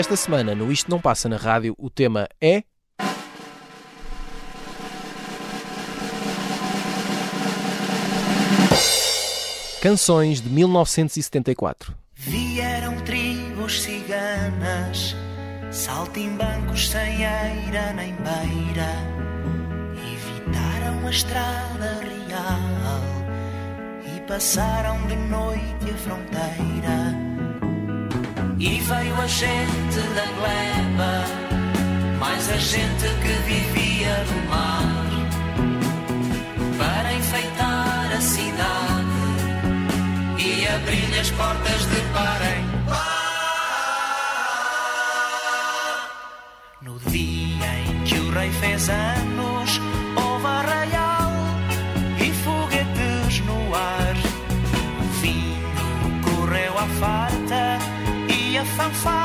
Esta semana, no Isto Não Passa na Rádio, o tema é. Canções de 1974. Vieram tribos ciganas, saltimbancos sem eira nem beira, evitaram a estrada real e passaram de noite a fronteira. E veio a gente da gleba, mais a gente que vivia no mar, para enfeitar a cidade e abrir as portas de par em par. No dia em que o rei fez anos, farta e a fanfarra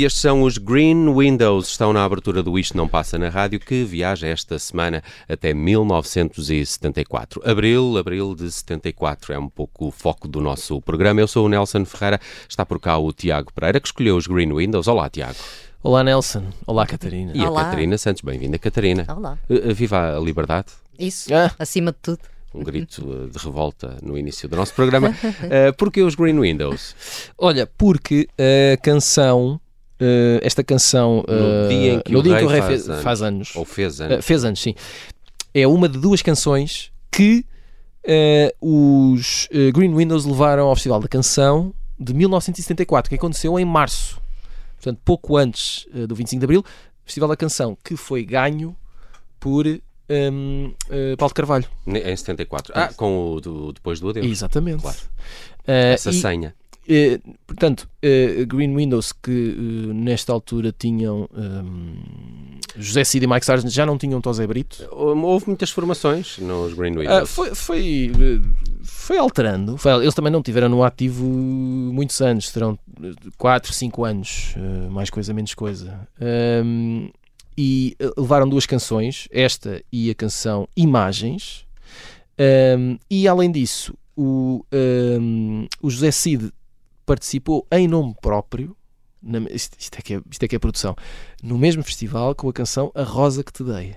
E estes são os Green Windows, estão na abertura do Isto Não Passa na Rádio, que viaja esta semana até 1974. Abril, abril de 74, é um pouco o foco do nosso programa. Eu sou o Nelson Ferreira, está por cá o Tiago Pereira, que escolheu os Green Windows. Olá, Tiago. Olá, Nelson. Olá, Catarina. E Olá. a Catarina Santos, bem-vinda, Catarina. Olá. Uh, uh, Viva a liberdade! Isso, Ah. acima de tudo. Um grito uh, de revolta no início do nosso programa. Uh, Porquê os Green Windows? Olha, porque a canção, eh, esta canção, No eh, dia em que no o dia rei que o rei faz fez, faz anos, Ou fez eh, anos? fez anos, sim, é uma de duas canções que eh, os eh, Green Windows levaram ao Festival da Canção de 1974, que aconteceu em março, portanto, pouco antes eh, do 25 de Abril, Festival da Canção, que foi ganho por ehm, eh, Paulo de Carvalho. Em 74. Ah, com o do, depois do adeus. Exatamente. Claro. Eh, Essa e- senha. Eh, portanto, eh, Green Windows que eh, nesta altura tinham ehm, José Cid e Mike Sargent já não tinham Tosé Brito. Houve muitas formações nos Green Ah, Windows. foi, foi, eh, foi alterando. Foi- eles também não tiveram no ativo muitos anos, terão 4, 5 anos, eh, mais coisa, menos coisa. Ehm, e eh, levaram duas canções, esta e a canção Imagens. Ehm, e além disso, o, um, o José Cid participou em nome próprio, na- isto, isto é que é, isto é que é produção, no mesmo festival com a canção A Rosa que Te Dei.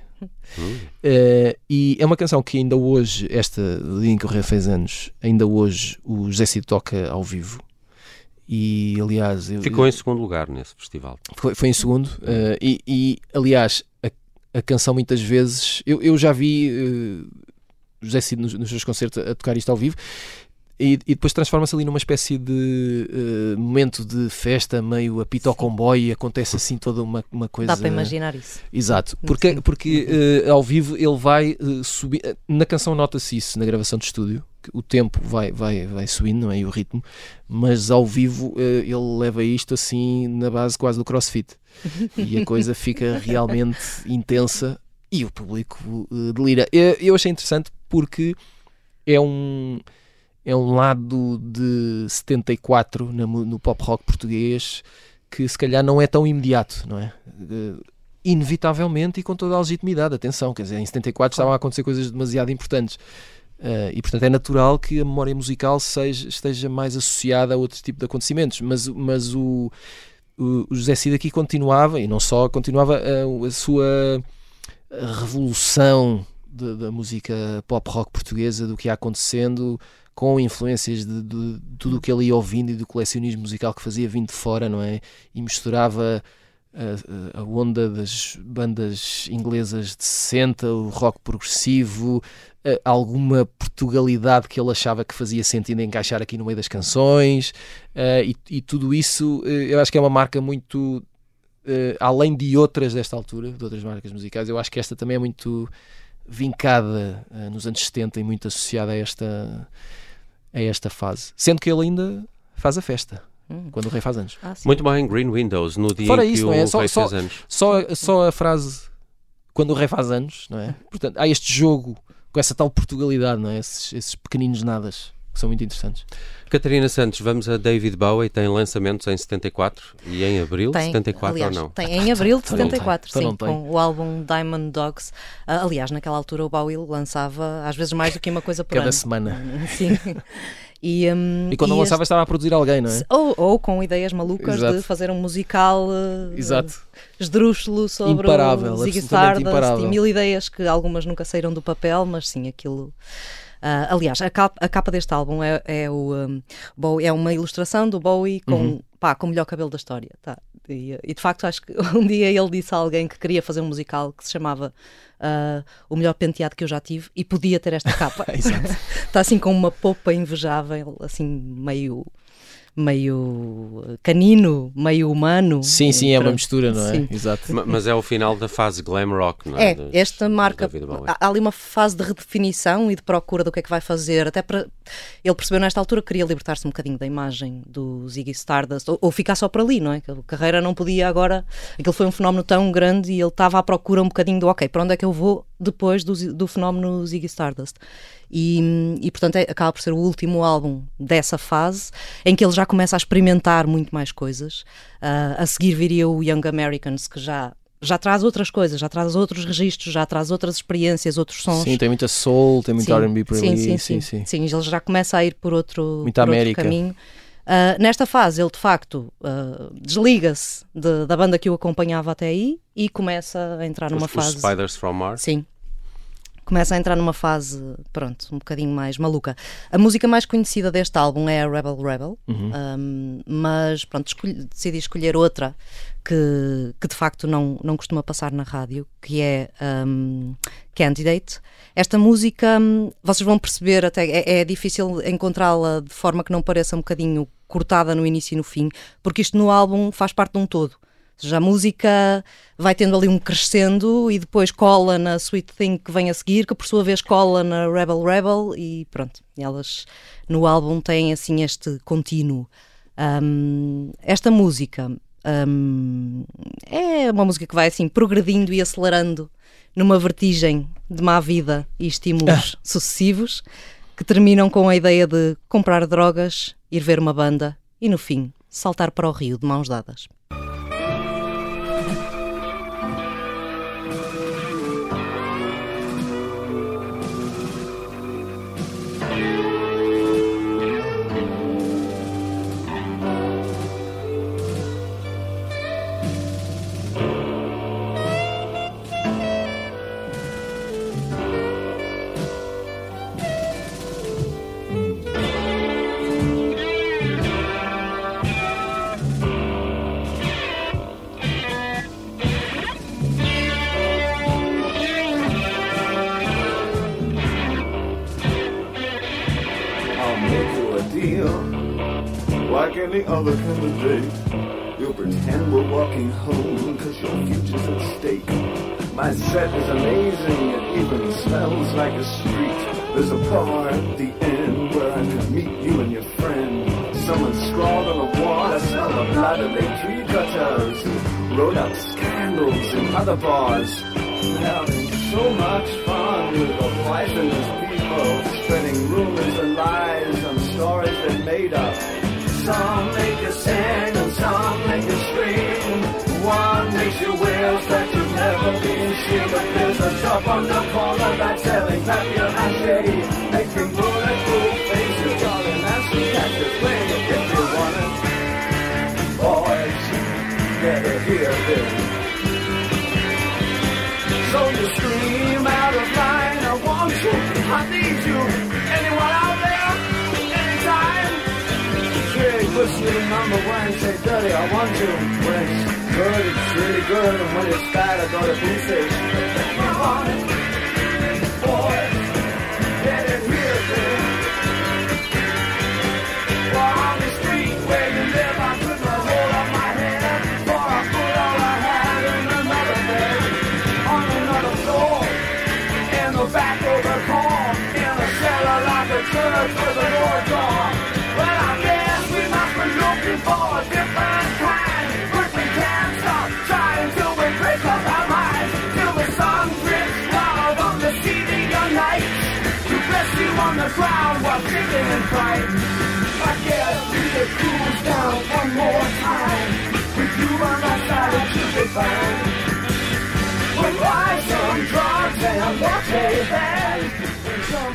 Eh, e é uma canção que ainda hoje, esta do dia em que o Rei fez anos, ainda hoje o José Cid toca ao vivo. E aliás, eu- Ficou em segundo lugar nesse festival. foi, foi em segundo. eh, e, e, aliás, a, a canção muitas vezes. Eu, eu já vi eh, José Cid nos, nos seus concertos a tocar isto ao vivo. E, e depois transforma-se ali numa espécie de eh, momento de festa, meio apito ao comboio, e acontece assim toda uma, uma coisa. Dá para imaginar isso. Exato, porque, porque eh, ao vivo ele vai eh, subir. Na canção nota-se isso, na gravação de estúdio, que o tempo vai, vai, vai subindo, não é? E o ritmo, mas ao vivo ele leva isto assim na base quase do crossfit e a coisa fica realmente intensa e o público delira. Eu, eu achei interessante porque é um. É um lado de 74 na mu- no pop rock português que se calhar não é tão imediato, não é? Eh, inevitavelmente e com toda a legitimidade. Atenção, quer dizer, em 74 estavam a acontecer coisas demasiado importantes. Eh, e portanto é natural que a memória musical seja, esteja mais associada a outro tipo de acontecimentos. Mas, mas o, o, José Cid aqui continuava, e não só, continuava a, a sua revolução da música pop rock portuguesa, do que ia acontecendo, com influências de, de tudo o que ele ia ouvindo e do colecionismo musical que fazia vindo de fora, não é? E misturava a, a- a onda das bandas inglesas de 60, o rock progressivo, eh, alguma Portugalidade que ele achava que fazia sentido encaixar aqui no meio das canções, eh, e, e tudo isso eh, eu acho que é uma marca muito. eh, além de outras desta altura, de outras marcas musicais, eu acho que esta também é muito vincada eh, nos anos 70 e muito associada a esta, a esta fase. Sendo que ele ainda faz a festa, Hum. quando o rei faz anos. Ah. Muito bem, Green Windows, no dia Fora em que isso, o não é? Só- rei só- fez anos. Só, só a frase quando o rei faz anos, não é? Portanto, há este jogo com essa tal Portugalidade, não é? Esses, esses pequeninos nadas que são muito interessantes. Catarina Santos, vamos a David Bowie, tem lançamentos em 74 e em abril, Tem, 74 aliás, ou não? Tem em abril de Então não tem, 74, então sim, com o álbum Diamond Dogs. Ah, aliás, naquela altura o Bowie lançava às vezes mais do que uma coisa por Cada ano. semana. Sim. E, hum, E quando este- lançava estava a produzir alguém, não é? Ou, ou com ideias malucas Exato. de fazer um musical eh, Exato. esdrúxulo sobre Imparável, o Ziggy Stardust imparável. e mil ideias que algumas nunca saíram do papel, mas sim, aquilo... Ah, aliás, a capa, a capa deste álbum é, é o um, Bowie, é uma ilustração do Bowie com, Uhum. pá, com o melhor cabelo da história. Tá? E, e, de facto acho que um dia ele disse a alguém que queria fazer um musical que se chamava ah, O Melhor Penteado que eu já tive e podia ter esta capa. Está assim com uma popa invejável, assim meio meio eh, canino, meio humano. Sim, sim, é uma mistura, não é? Sim. Ma- Mas é o final da fase glam rock, não é? É, esta marca. Há, ali uma fase de redefinição e de procura do que é que vai fazer, até para. Ele percebeu nesta altura que queria libertar-se um bocadinho da imagem do Ziggy Stardust, ou, ou ficar só por ali, não é? Que a carreira não podia agora. Aquilo foi um fenómeno tão grande e ele estava à procura um bocadinho do, ok, para onde é que eu vou depois do, do fenómeno Ziggy Stardust? E, e portanto é- acaba por ser o último álbum dessa fase em que ele já começa a experimentar muito mais coisas. Ah, a seguir viria o Young Americans, que já, já traz outras coisas, já traz outros registros, já traz outras experiências, outros sons. Sim, tem muita soul, tem muito Sim, R&B por sim, ali. sim, sim, sim, sim. ele já começa a ir por outro, Muita por outro América. caminho. Ah, nesta fase, ele de facto ah, desliga-se de- da banda que o acompanhava até aí e começa a entrar numa os, os fase. Spiders from Mars. Sim. Começa a entrar numa fase, pronto, um bocadinho mais maluca. A música mais conhecida deste álbum é a Rebel Rebel, Uhum. um, mas pronto, escolhi- decidi escolher outra que, que de facto não, não costuma passar na rádio, que é um, Candidate. Esta música, vocês vão perceber, até é, é difícil encontrá-la de forma que não pareça um bocadinho cortada no início e no fim, porque isto no álbum faz parte de um todo. Seja, a música vai tendo ali um crescendo e depois cola na Sweet Thing que vem a seguir, que por sua vez cola na Rebel Rebel e pronto, elas no álbum têm assim este contínuo. Um, esta música um, é uma música que vai assim progredindo e acelerando numa vertigem de má vida e estímulos sucessivos que terminam com a ideia de comprar drogas, ir ver uma banda e no fim saltar para o rio de mãos dadas. Like any other kind of day. You'll pretend we're walking home cause your future's at stake. My set is amazing, it even smells like a street. There's a bar at the end where I could meet you and your friend. Someone scrawled on the wall, I smell the blood of their tree cutters. Wrote up scandals in other bars. Having so much fun with the poisonous people, spreading rumors and lies on stories they made up. Some make you sing and some make you scream. One makes you wish that you've never been seen. But there's a shop on the corner that's selling papier mâché, making bulletproof faces, darling. That's the cactus way if you want it. Boys, better hear this. So you scream out of line, I want you, I need you. Whistling number one, say dirty, I want you. When it's good, it's really good, and when it's bad, I go to face. Come on, ground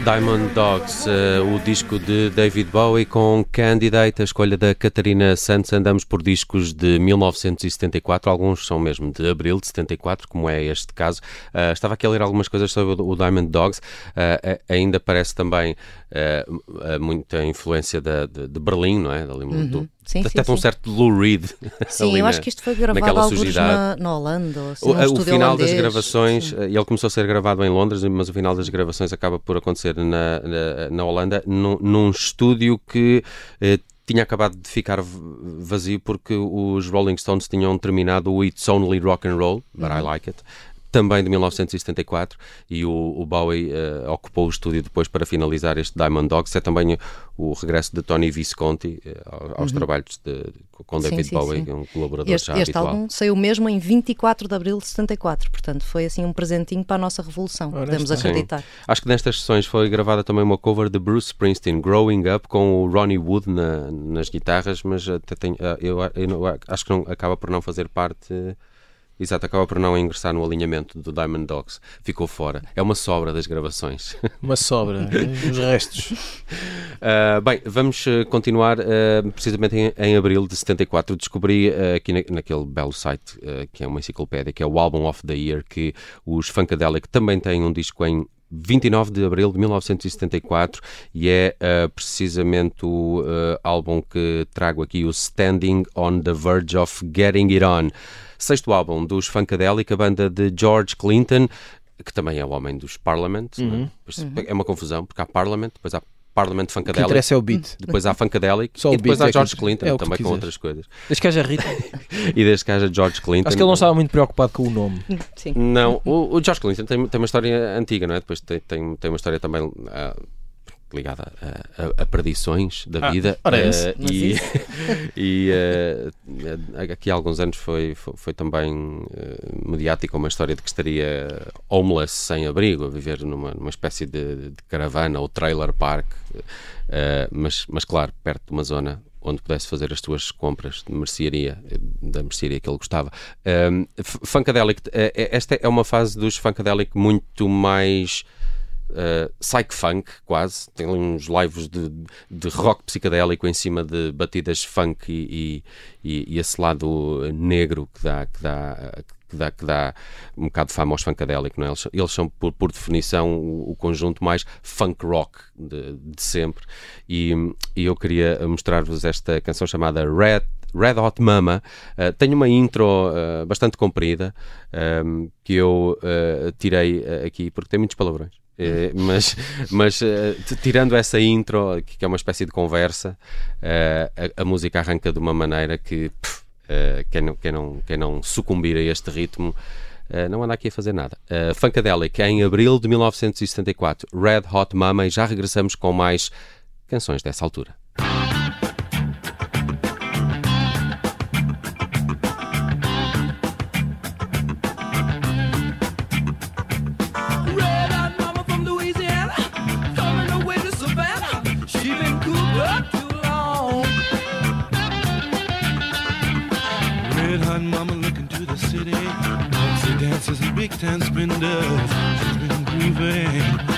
Diamond Dogs, eh, o disco de David Bowie com Candidate, a escolha da Catarina Santos. Andamos por discos de 1974, alguns são mesmo de abril de 74, como é este caso. Ah, estava aqui a ler algumas coisas sobre o, Diamond Dogs, a- ainda parece também ah, muita influência da- de, de Berlim, não é? Dali, do- Uhum. Sim, até sim, um sim. certo Lou Reed. Sim, ali eu na- acho que isto foi gravado alguns na, na Holanda, ou assim, O, num o final das holandês. gravações, Sim. eh, ele começou a ser gravado em Londres, mas o final das gravações acaba por acontecer na, na, na Holanda, num, num estúdio que eh, tinha acabado de ficar vazio porque os Rolling Stones tinham terminado o It's Only Rock and Roll, But Uhum. I Like It. Também de 1974, e o, o Bowie eh, ocupou o estúdio depois para finalizar este Diamond Dogs. É também o regresso de Tony Visconti eh, ao- aos trabalhos de, com Uhum. Sim, David sim, Bowie, sim. um colaborador Este, já este habitual. álbum saiu mesmo em 24 de abril de 74, portanto foi assim um presentinho para a nossa revolução, Ora, podemos está. acreditar. Acho que nestas sessões foi gravada também uma cover de Bruce Springsteen, Growing Up, com o Ronnie Wood na- nas guitarras, mas até tenho- ah, eu, eu não- acho que não, acaba por não fazer parte. Exato, acaba por não ingressar no alinhamento do Diamond Dogs. Ficou fora. É uma sobra das gravações. Uma sobra, os restos. Uh, bem, vamos uh, continuar uh, precisamente em, em abril de 74. Descobri uh, aqui na- naquele belo site, que é uma enciclopédia, que é o Album of the Year, que os Funkadelic também têm um disco em 29 de abril de 1974 e é uh, precisamente o uh, álbum que trago aqui, o Standing on the Verge of Getting It On. Sexto álbum dos Funkadelic, a banda de George Clinton, que também é o homem dos Parliament. é? Pois É uma confusão, porque há Parliament, depois há Parliament O que Funkadelic. interessa é o beat. Depois há Funkadelic Só e depois há é que George inter- Clinton, é que também com outras coisas. Desde que haja ritmo. E desde que haja George Clinton. Acho que ele não estava muito preocupado com o nome. Sim. Não, o, o George Clinton tem, tem uma história antiga, não é? Depois tem, tem, tem uma história também ah, ligada a, a- a perdições da Ah, vida. Mas e e ah, aqui há alguns anos foi, foi, foi também ah, mediática uma história de que estaria homeless, sem abrigo, a viver numa, numa espécie de, de caravana ou trailer park. Ah, mas, mas claro, perto de uma zona onde pudesse fazer as suas compras de mercearia, da mercearia que ele gostava. Um, F- Funkadelic, esta é uma fase dos Funkadelic muito mais uh, psych funk, quase. Tem uns lives de, de rock psicadélico em cima de batidas funk e, e, e- esse lado negro que dá, que dá, que dá, que dá um bocado de fama aos Funkadelic. Não é? eles, eles são, por, por definição, o, o conjunto mais funk rock de, de sempre. E, e eu queria mostrar-vos esta canção chamada Red Red Hot Mama uh, tem uma intro uh, bastante comprida um, que eu uh, tirei aqui porque tem muitos palavrões. Eh, mas mas eh, tirando essa intro, que é uma espécie de conversa, eh, a, a música arranca de uma maneira que pff, quem, não, quem, não, quem não sucumbir a este ritmo não anda aqui a fazer nada. Uh, Funkadelic, em abril de 1974, Red Hot Mama, e já regressamos com mais canções dessa altura. Dancers and big time spenders. She's been grooving.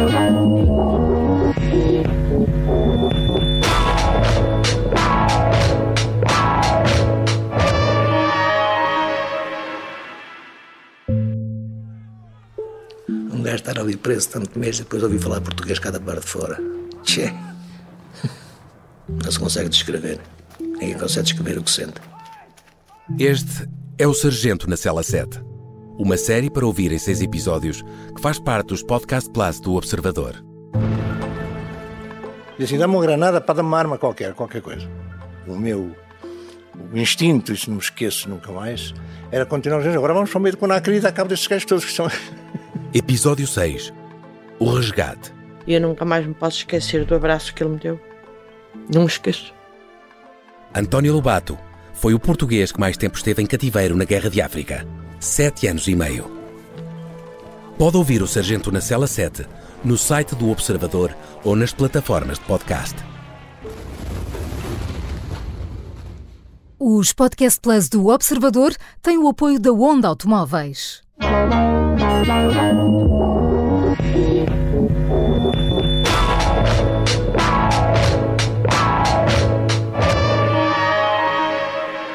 Um gajo estar ali preso tanto mês e depois ouvir falar português cada parte de fora. Tchê. Não se consegue descrever. Ninguém consegue descrever o que sente. Este é o Sargento na Cela 7. Uma série para ouvir em seis episódios que faz parte dos Podcast Plus do Observador. E assim, dá-me uma granada para dar uma arma qualquer, qualquer coisa. O meu o instinto, isso não me esqueço nunca mais, era continuar a dizer, agora vamos para o meio do Conacri e dar cabo destes gajos todos que são... Episódio 6. O Resgate. E eu nunca mais me posso esquecer do abraço que ele me deu. Não me esqueço. António Lobato foi o português que mais tempo esteve em cativeiro na Guerra de África. Sete anos e meio. Pode ouvir o Sargento na Cela 7 no site do Observador ou nas plataformas de podcast. Os Podcast Plus do Observador têm o apoio da Onda Automóveis.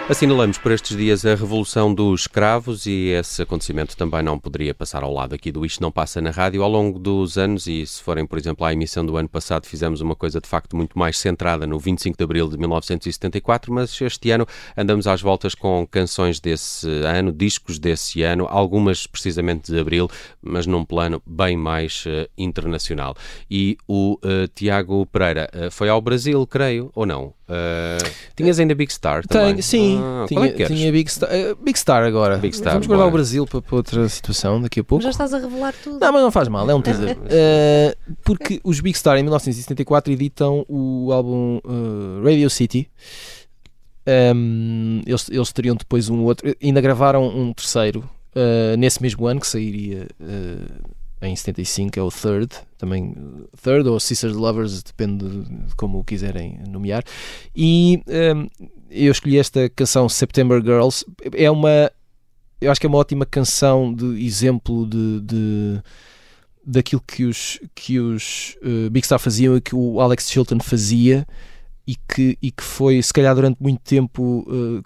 Assinalamos por estes dias a Revolução dos Escravos e esse acontecimento também não poderia passar ao lado aqui do Isto Não Passa na Rádio. Ao longo dos anos, e se forem, por exemplo, à emissão do ano passado, fizemos uma coisa de facto muito mais centrada no 25 de abril de 1974, mas este ano andamos às voltas com canções desse ano, discos desse ano, algumas precisamente de abril, mas num plano bem mais eh, internacional. E o eh, Tiago Pereira eh, foi ao Brasil, creio, ou não? Eh, tinhas ainda Big Star também? Tenho, sim, Ah, qual tinha, é tinha Big, Star, eh, Big Star agora. Big Star, Vamos guardar bora. o Brasil para, para outra situação daqui a pouco. Mas já estás a revelar tudo. Não, mas não faz mal, é um teaser. Eh, porque os Big Star em 1974 editam o álbum Radio City. Ehm, eles, eles teriam depois um outro, ainda gravaram um terceiro nesse mesmo ano que sairia em 75, é o Third, também Third ou Sisters Lovers, depende de como o quiserem nomear. E ehm, eu escolhi esta canção September Girls, é uma eu acho que é uma ótima canção de exemplo de, de- daquilo que os, que os eh, Big Star faziam e que o Alex Chilton fazia e que, e que foi, se calhar, durante muito tempo eh,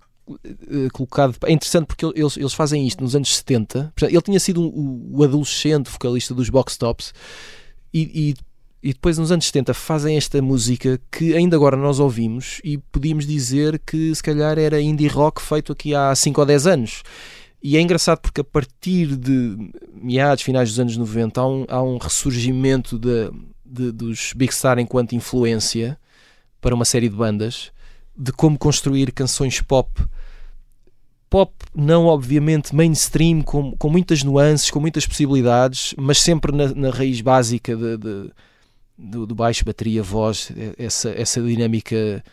colocado. É interessante porque eles, eles fazem isto nos anos 70. Portanto, Ele tinha sido um- o adolescente vocalista dos Box Tops e, e, e depois, nos anos 70, fazem esta música que ainda agora nós ouvimos e podíamos dizer que se calhar era indie rock feito aqui há 5 ou 10 anos. E é engraçado porque a partir de meados, finais dos anos 90, há um, há um ressurgimento de, de- dos Big Star enquanto influência para uma série de bandas, de como construir canções pop. Pop, não obviamente mainstream, com, com muitas nuances, com muitas possibilidades, mas sempre na, na raiz básica de, de- do, do baixo, bateria, voz, essa, essa dinâmica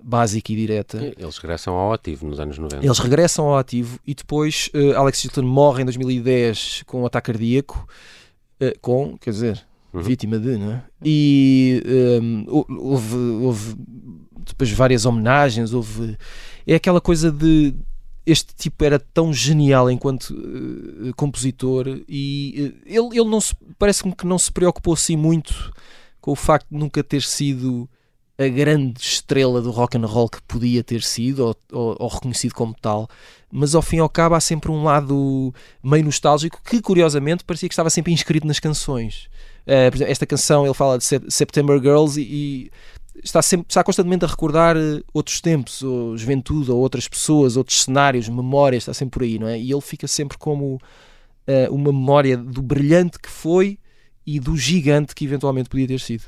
básica e direta. Eles regressam ao ativo nos anos 90. Eles regressam ao ativo e depois eh, Alex Chilton morre em 2010 com um ataque cardíaco. eh, com, quer dizer, Uhum. vítima de, não é? E ehm, hou- houve, houve depois várias homenagens. Houve. É aquela coisa de. Este tipo era tão genial enquanto eh, compositor e eh, ele, ele não parece-me que não se preocupou assim muito com o facto de nunca ter sido a grande estrela do rock and roll que podia ter sido ou, ou- ou reconhecido como tal, mas ao fim e ao cabo há sempre um lado meio nostálgico que curiosamente parecia que estava sempre inscrito nas canções. Eh, por exemplo, esta canção ele fala de Sep- September Girls e, e está, sempre, está constantemente a recordar eh, outros tempos, ou juventude, ou outras pessoas, outros cenários, memórias, está sempre por aí, não é? E ele fica sempre como eh, uma memória do brilhante que foi e do gigante que eventualmente podia ter sido.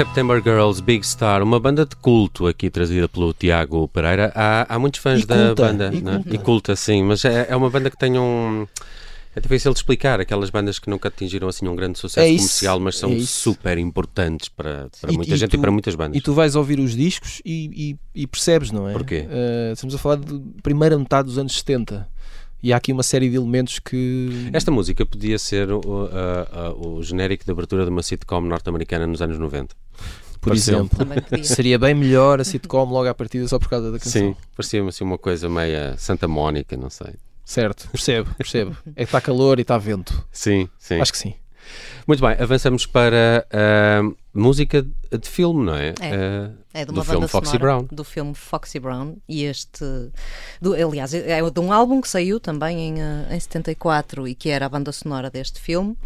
September Girls Big Star, uma banda de culto aqui trazida pelo Tiago Pereira. Há, há muitos fãs E da culta, banda, e não é? culta. e culta, sim, mas é, é uma banda que tem um. É difícil de explicar, aquelas bandas que nunca atingiram assim um grande sucesso É isso, comercial, mas são é super importantes para, para E- muita e gente e tu- para muitas bandas. E tu vais ouvir os discos e, e- e percebes, não é? Porquê? Eh, estamos a falar de primeira metade dos anos 70 e há aqui uma série de elementos que. Esta música podia ser o, a- a- o genérico de abertura de uma sitcom norte-americana nos anos 90. por pareceu- exemplo, seria bem melhor a sitcom logo à partida só por causa da canção. Sim, parecia-me assim uma coisa meia Santa Mónica, não sei. Certo, percebo, percebo. É que está calor e está vento. Sim, sim. Acho que sim. Muito bem, avançamos para a música de filme, não é? É. Eh, É de do uma filme banda Foxy sonora Brown. do filme Foxy Brown e este do, aliás é de um álbum que saiu também em, eh, em 74 e que era a banda sonora deste filme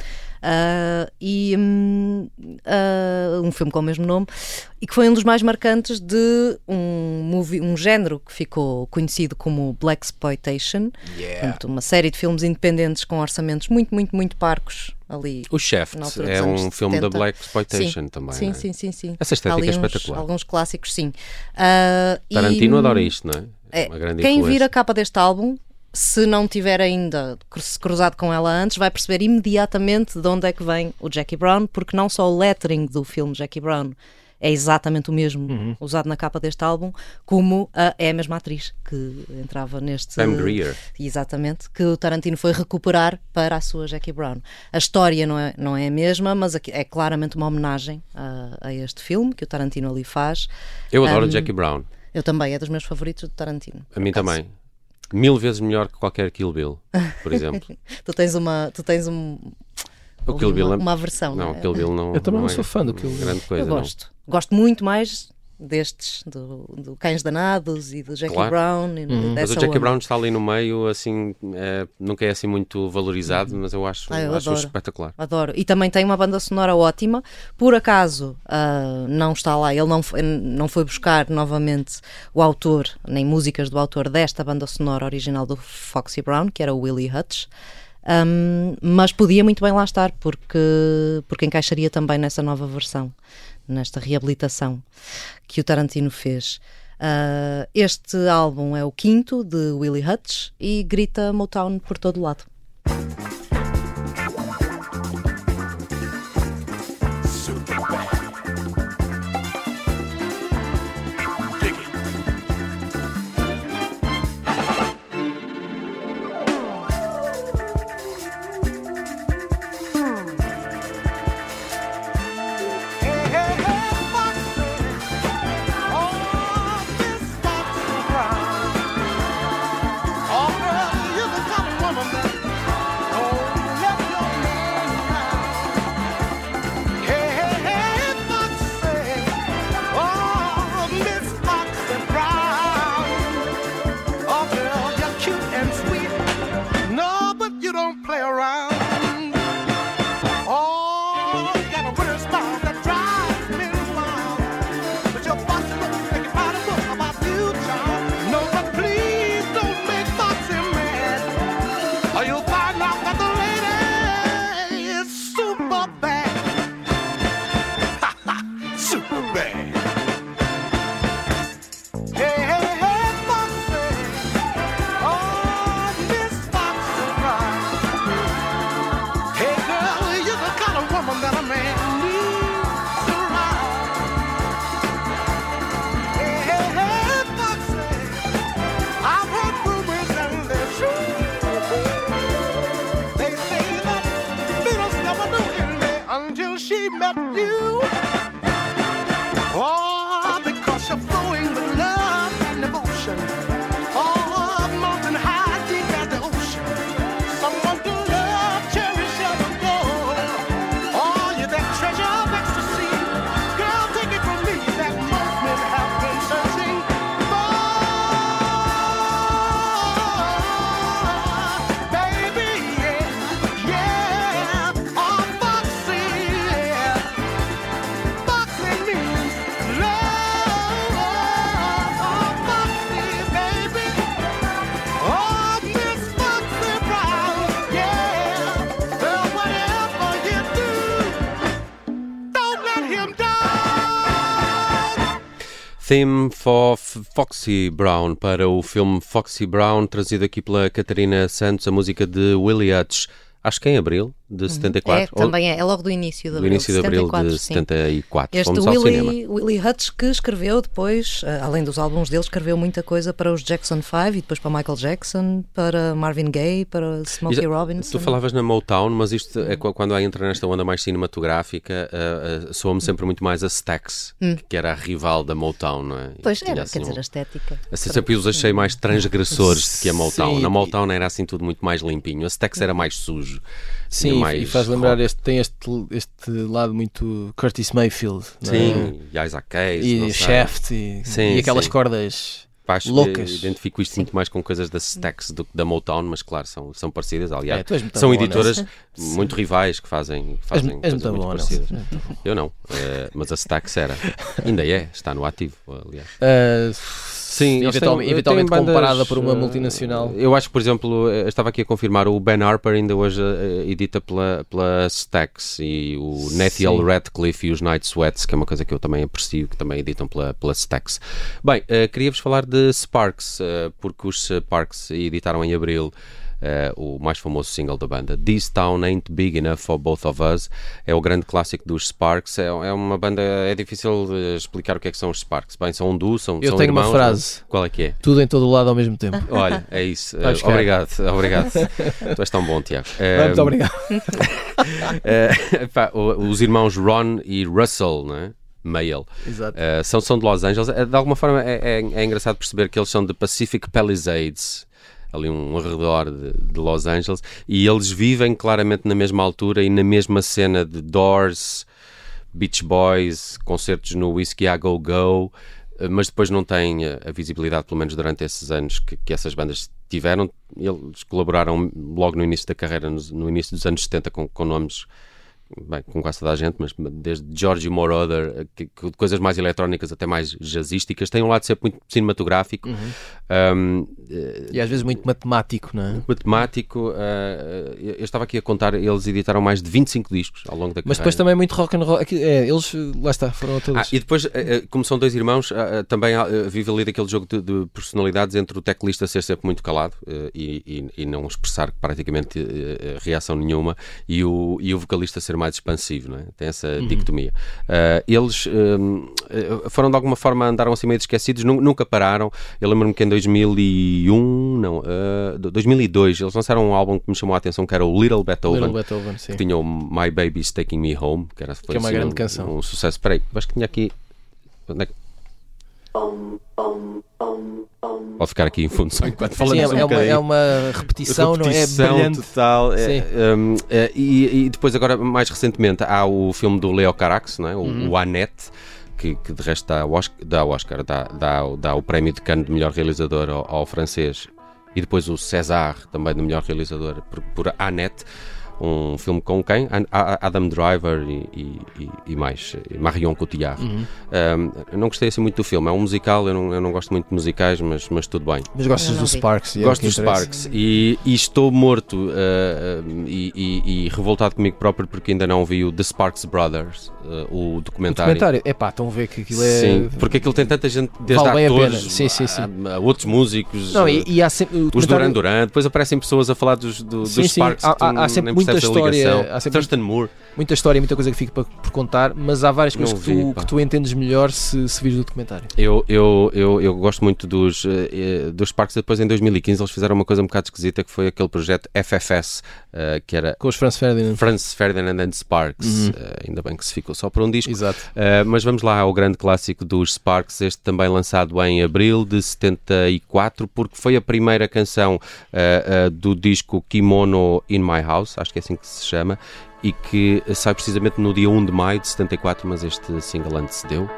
Ah, e hum, ah, um filme com o mesmo nome e que foi um dos mais marcantes de um movie, um género que ficou conhecido como Black Exploitation Portanto, uma série de filmes independentes com orçamentos muito muito muito parcos ali O altura é um filme da 70. Black Exploitation Sim, também. Sim, é? sim, sim, sim. Essa estética Ali é uns- espetacular. Alguns clássicos, sim. Ah, e, Tarantino adora isto, não é? é, Uma grande quem vir influência. a capa deste álbum, se não tiver ainda se cruzado com ela antes, vai perceber imediatamente de onde é que vem o Jackie Brown, porque não só o lettering do filme Jackie Brown é exatamente o mesmo Uhum. usado na capa deste álbum, como a- é a mesma atriz que entrava neste. Pam Grier. Exatamente, que o Tarantino foi recuperar para a sua Jackie Brown. A história não é, não é a mesma, mas é claramente uma homenagem a, a este filme que o Tarantino ali faz. Eu adoro Um, Jackie Brown. Eu também, é dos meus favoritos do Tarantino. A mim por acaso. também. Mil vezes melhor que qualquer Kill Bill, por exemplo. Tu tens uma. Tu tens um. O Kill Bill uma, é- uma aversão. Não, é? o Kill Bill não. Eu também não é sou fã do Kill Bill. Grande coisa, Eu não. gosto. Gosto muito mais destes, do, do Cães Danados e do Jackie Claro. Brown. E Mas dessa o Jackie onda. Brown está ali no meio, assim, é, nunca é assim muito valorizado, mas eu acho, Ah, eu acho adoro. espetacular. Adoro. E também tem uma banda sonora ótima. Por acaso ah, não está lá, ele não foi, não foi buscar novamente o autor, nem músicas do autor desta banda sonora original do Foxy Brown, que era o Willie Hutch. Ahm, mas podia muito bem lá estar, porque, porque encaixaria também nessa nova versão, nesta reabilitação que o Tarantino fez. Ah, este álbum é o quinto de Willie Hutch e grita Motown por todo lado. Super Theme for Foxy Brown para o filme Foxy Brown, trazido aqui pela Catarina Santos, a música de Willie Hutch. Acho que em abril de 74. É, também é, é logo do início de do abril. início de abril 74, de sim. 74. Este Fomos. Willie, Willie Hutch que escreveu depois, eh, além dos álbuns dele, escreveu muita coisa para os Jackson 5 e depois para Michael Jackson, para Marvin Gaye, para Smokey já- Robinson. Tu falavas na Motown, mas isto é qu- quando entra nesta onda mais cinematográfica, uh, uh, soa-me sempre muito mais a Stax, Hum. que era a rival da Motown, não é? Pois era, assim quer dizer, a estética. Assim, sempre os achei mais transgressores que a Motown. Sim, Na Motown era assim tudo muito mais limpinho. A Stax era mais sujo. Sim, e- mais e faz lembrar, rock. este, tem este, este lado muito Curtis Mayfield. é? Sim, e Isaac não E. Shaft e, Sim, e aquelas sim. cordas acho loucas. Identifico isto muito mais com coisas da Stax do que da Motown, mas claro, são, são parecidas. Aliás, É, são bom editoras muito rivais que fazem, És- fazem és muito bom, parecidas. Muito Eu não, eh, mas a Stax era. Ainda é, está no ativo, aliás. Ah, Sim, eventualmente, têm- eventualmente bandas, comparada por uma eh, multinacional. Eu acho que, por exemplo, estava aqui a confirmar, o Ben Harper ainda hoje edita pela, pela Stax e o Nethiel Sim. Radcliffe e os Night Sweats, que é uma coisa que eu também aprecio, que também editam pela, pela Stax. Bem, eh, queria-vos falar de Sparks, porque os Sparks editaram em abril. Eh, o mais famoso single da banda This Town Ain't Big Enough for Both of Us é o grande clássico dos Sparks é, é uma banda, é difícil explicar o que é que são os Sparks bem, são um duo, são, Eu são tenho uma irmãos, frase. não? qual é que é? Tudo em todo o lado ao mesmo tempo. Olha, é isso. Eh, obrigado, obrigado. tu és tão bom, Tiago. Muito obrigado. eh, pá, o- os irmãos Ron e Russell, não é? Mail. Exato. Eh, são, são de Los Angeles. De alguma forma é, é- é engraçado perceber que eles são de Pacific Palisades, ali um arredor de, de Los Angeles, e eles vivem claramente na mesma altura e na mesma cena de Doors, Beach Boys, concertos no Whiskey A Go Go, eh, mas depois não têm eh, a visibilidade, pelo menos durante esses anos que, que essas bandas tiveram. Eles colaboraram logo no início da carreira, nos- no, início dos anos 70, com, com nomes. Bem, com quase toda a gente, mas desde George Moroder, que, que- coisas mais eletrónicas até mais jazzísticas, tem um lado sempre muito cinematográfico, um, eh, E às vezes muito matemático, não é? matemático. eh, eu estava aqui a contar, eles editaram mais de 25 discos ao longo da Mas carreira. depois também muito rock and roll. Aqui- é, eles, lá está, foram a todos. Ah, e depois, eh, eh, como são dois irmãos, ah, ah, também eh, vive ali daquele jogo de, de personalidades entre o teclista ser sempre muito calado e, e- e não expressar praticamente reação nenhuma e o, e o vocalista ser mais expansivo, não é? Tem essa Uhum. dicotomia. Ah, eles hum, eh, foram de alguma forma, andaram assim meio esquecidos, nu- nunca pararam. Eu lembro-me que em 2001, não, ah, 2002, eles lançaram um álbum que me chamou a atenção que era o Little Beethoven. Little Beethoven, sim. Que tinha o My Baby's Taking Me Home, que, era, foi é uma assim grande um, canção. um sucesso. Espera aí, acho que tinha aqui. Onde é que- Pode ficar aqui em fundo só enquanto Sim, falamos é, um é uma, é uma repetição, não é? Repetição Brilhante. total. é, Sim. um, é, e, e depois, agora, mais recentemente, há o filme do Leo Carax, não é? o, Uhum. o que, que de resto dá o Oscar, dá, o, Oscar dá, dá, dá o prémio de Cannes de melhor realizador ao, ao francês. E depois o César, também de melhor realizador, por, por Annette. Um filme com quem? Adam Driver e, e- e- mais, Marion Cotillard. Uhum. Um, eu não gostei assim muito do filme. É um musical, eu não, eu não gosto muito de musicais, mas, mas tudo bem. Mas gostas do. Sparks? e é Gosto que dos interessa. Sparks e, e estou morto uh, e, e- e revoltado comigo próprio porque ainda não vi o The Sparks Brothers, uh, o O documentário. documentário, é pá, estão a ver que aquilo é. Sim, porque aquilo tem tanta gente, desde Vale atores. Sim, sim, sim. A, a outros músicos, Não, e, e há sempre. Os documentário- Duran Duran, depois aparecem pessoas a falar dos, do- dos Sim, sim. Sparks. Há- há- há sempre muita história, há sempre Thurston Moore. Muita história, muita coisa que fica para- por contar, mas há várias coisas que, tu, vi, pá. que tu entendes melhor se, se vires o documentário. Eu, eu, eu, eu gosto muito dos, eh, eh, dos Sparks. Depois, em 2015, eles fizeram uma coisa um bocado esquisita que foi aquele projeto FFS, eh, que era Com os Franz Ferdinand. Franz Ferdinand and Sparks. Uhum. Ainda bem que se ficou só por um disco. Exato. Uh, mas vamos lá ao grande clássico dos Sparks, este também lançado em abril de 74, porque foi a primeira canção do disco Kimono in My House, acho que é assim que se chama, e que sai precisamente no dia 1 de maio de 74, mas este single antecedeu.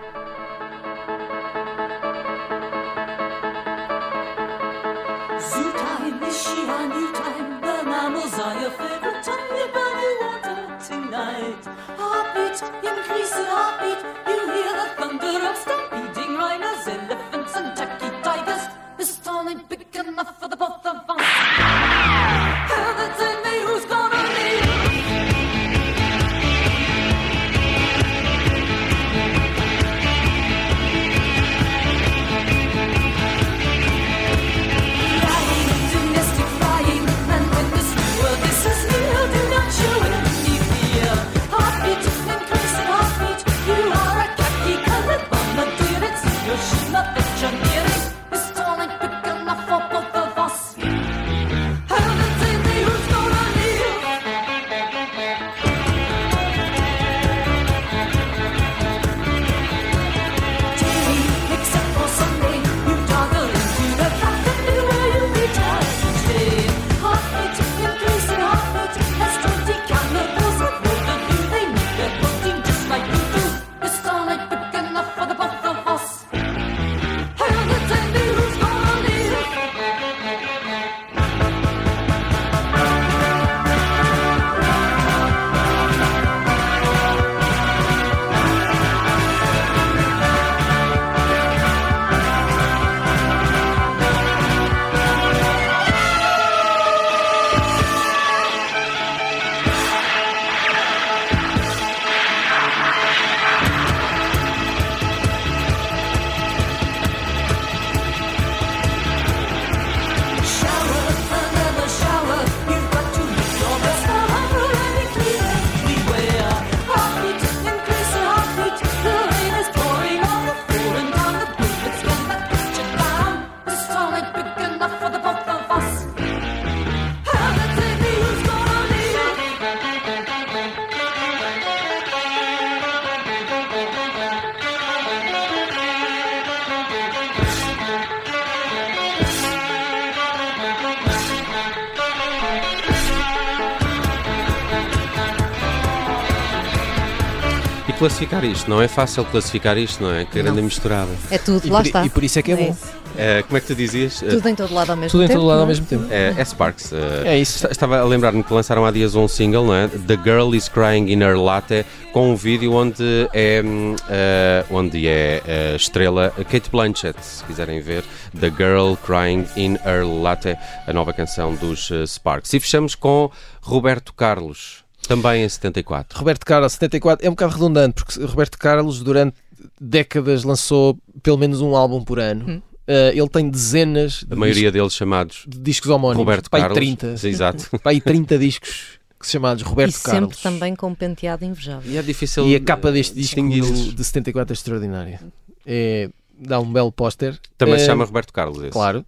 Classificar isto, não é fácil classificar isto, não é? Que grande misturada. É tudo, E lá por, está. e por isso é que é bom. isso. Eh, como é que tu dizias? Eh, Tudo em todo lado ao mesmo Tudo em tempo. todo lado ao não é? mesmo tempo. É, é Sparks. eh, É isso. esta- Estava a lembrar-me que lançaram há dias um single, não é? The Girl is Crying in Her Latte, com um vídeo onde é, eh, onde é a estrela Kate Blanchett, se quiserem ver. The Girl Crying in Her Latte, a nova canção dos Sparks. E fechamos com Roberto Carlos, também em 74. Roberto Carlos, 74, é um bocado redundante, porque Roberto Carlos durante décadas lançou pelo menos um álbum por ano. Hum. Uh, ele tem dezenas de, A maioria deles chamados discos, de discos homónimos. Roberto Pai, Carlos. 30. Exato. Pai, 30 discos que se chamados Roberto E sempre Carlos. também com um penteado invejável. E é difícil E a capa deste disco distingui-los. de 74 é extraordinária. É, dá um belo póster. Também se Eh, chama Roberto Carlos esse. Claro.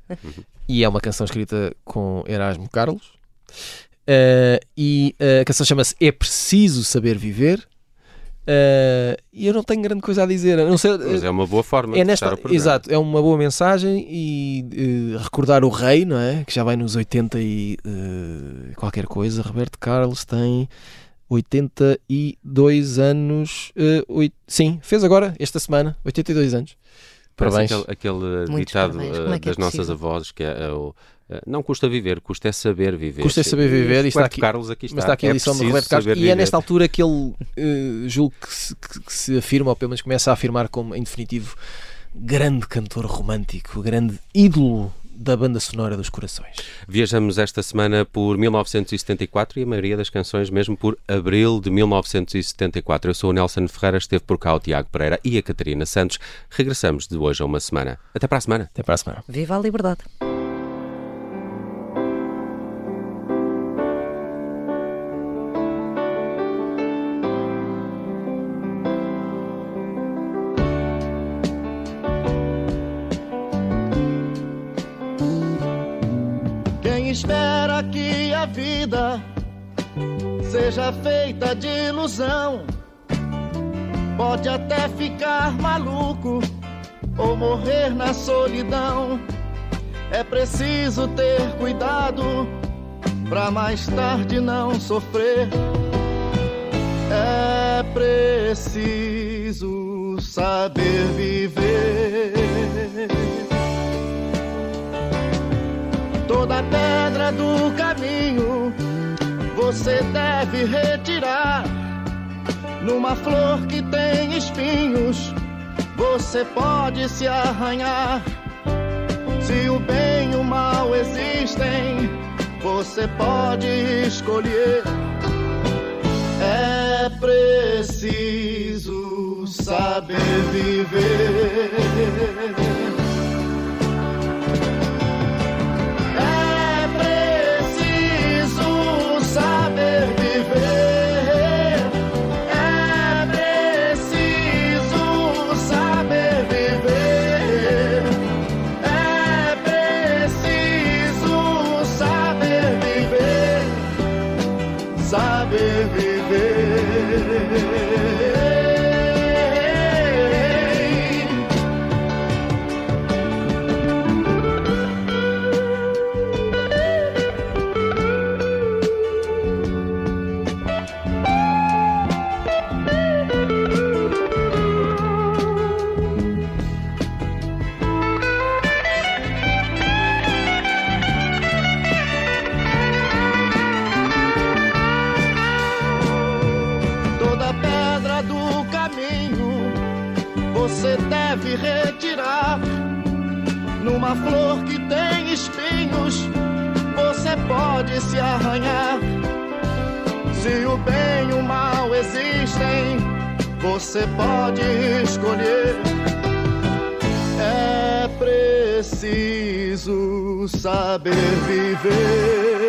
E é uma canção escrita com Erasmo Carlos. Eh, e eh, a canção chama-se É Preciso Saber Viver. Eh, e eu não tenho grande coisa a dizer. Não sei, Mas é uma boa forma é de nesta, programa. exato, é uma boa mensagem e recordar o rei, não é? Que já vai nos 80 e qualquer coisa. Roberto Carlos tem 82 anos. eh, oit- sim, fez agora, esta semana, 82 anos. Parece Parabéns. aquele, aquele Muitos ditado parabéns. eh, é é das nossas possível? avós que é, eh, o, eh, não custa viver, custa é saber viver. Custa é saber viver e está aqui- Carlos aqui está. Mas está aqui a É lição do Roberto Carlos. E é viver. nesta altura que ele, eh, julgo que se, que- que se afirma, ou pelo menos começa a afirmar como, em definitivo, grande cantor romântico, grande ídolo da banda sonora dos corações. Viajamos esta semana por 1974 e a maioria das canções mesmo por abril de 1974. Eu sou o Nelson Ferreira, esteve por cá o Tiago Pereira e a Catarina Santos. Regressamos de hoje a uma semana. Até para a semana. Até para a semana. Viva a liberdade. Que a vida seja feita de ilusão pode até ficar maluco ou morrer na solidão. É preciso ter cuidado pra mais tarde não sofrer. É preciso saber viver. Toda pedra do caminho você deve retirar. Numa flor que tem espinhos, você pode se arranhar. Se o bem e o mal existem, você pode escolher. É preciso saber viver. Você deve retirar. Numa flor que tem espinhos, você pode se arranhar. Se o bem e o mal existem, você pode escolher. É preciso saber viver.